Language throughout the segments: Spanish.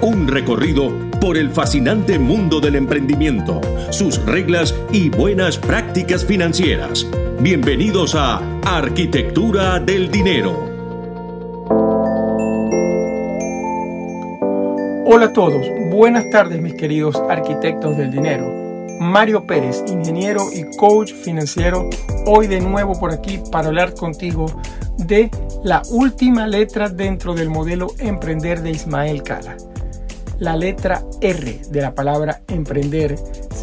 Un recorrido por el fascinante mundo del emprendimiento, sus reglas y buenas prácticas financieras. Bienvenidos a Arquitectura del Dinero. Hola a todos, buenas tardes mis queridos arquitectos del dinero. Mario Pérez, ingeniero y coach financiero, hoy de nuevo por aquí para hablar contigo de la última letra dentro del modelo Emprender de Ismael Cala la letra R de la palabra emprender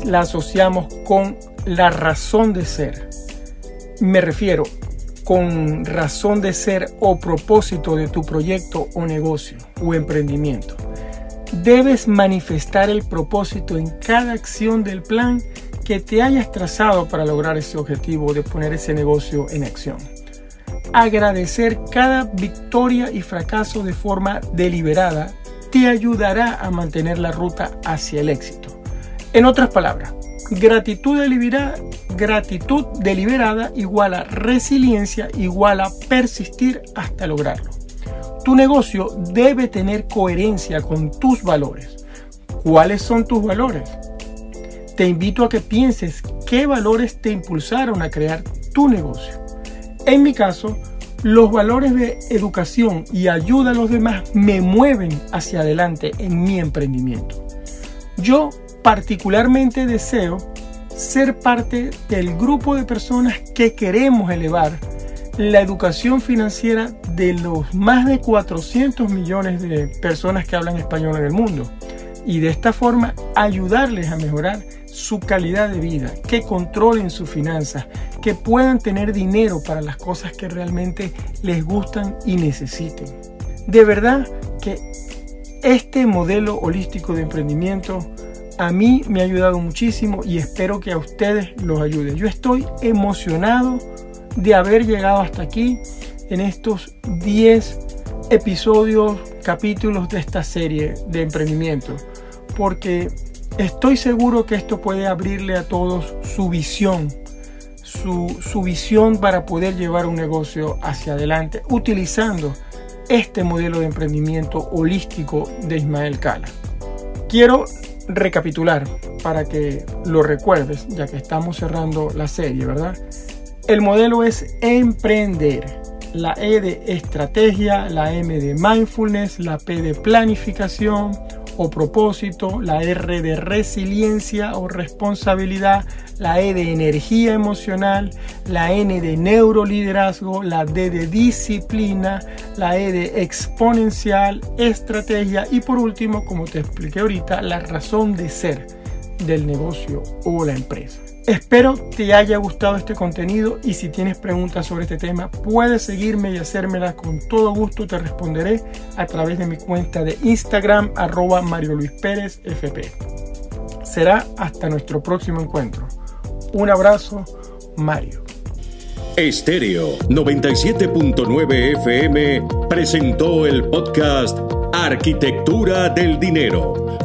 la asociamos con la razón de ser. Me refiero con razón de ser o propósito de tu proyecto o negocio o emprendimiento. Debes manifestar el propósito en cada acción del plan que te hayas trazado para lograr ese objetivo de poner ese negocio en acción. Agradecer cada victoria y fracaso de forma deliberada te ayudará a mantener la ruta hacia el éxito. En otras palabras, gratitud deliberada, gratitud deliberada igual a resiliencia igual a persistir hasta lograrlo. Tu negocio debe tener coherencia con tus valores. ¿Cuáles son tus valores? Te invito a que pienses qué valores te impulsaron a crear tu negocio. En mi caso, los valores de educación y ayuda a los demás me mueven hacia adelante en mi emprendimiento. Yo particularmente deseo ser parte del grupo de personas que queremos elevar la educación financiera de los más de 400 millones de personas que hablan español en el mundo y de esta forma ayudarles a mejorar su calidad de vida, que controlen sus finanzas, que puedan tener dinero para las cosas que realmente les gustan y necesiten. De verdad que este modelo holístico de emprendimiento a mí me ha ayudado muchísimo y espero que a ustedes los ayude. Yo estoy emocionado de haber llegado hasta aquí en estos 10 episodios, capítulos de esta serie de emprendimiento, porque Estoy seguro que esto puede abrirle a todos su visión, su, su, visión para poder llevar un negocio hacia adelante utilizando este modelo de emprendimiento holístico de Ismael Cala. Quiero recapitular para que lo recuerdes, ya que estamos cerrando la serie, ¿verdad? El modelo es emprender. La E de estrategia, la M de mindfulness, la P de planificación, o propósito, la R de resiliencia o responsabilidad, la E de energía emocional, la N de neuroliderazgo, la D de disciplina, la E de exponencial, estrategia y por último, como te expliqué ahorita, la razón de ser del negocio o la empresa. Espero te haya gustado este contenido y si tienes preguntas sobre este tema puedes seguirme y hacérmelas con todo gusto. Te responderé a través de mi cuenta de Instagram arroba Mario Luis Pérez FP. Será hasta nuestro próximo encuentro. Un abrazo, Mario. Estéreo 97.9 FM presentó el podcast Arquitectura del Dinero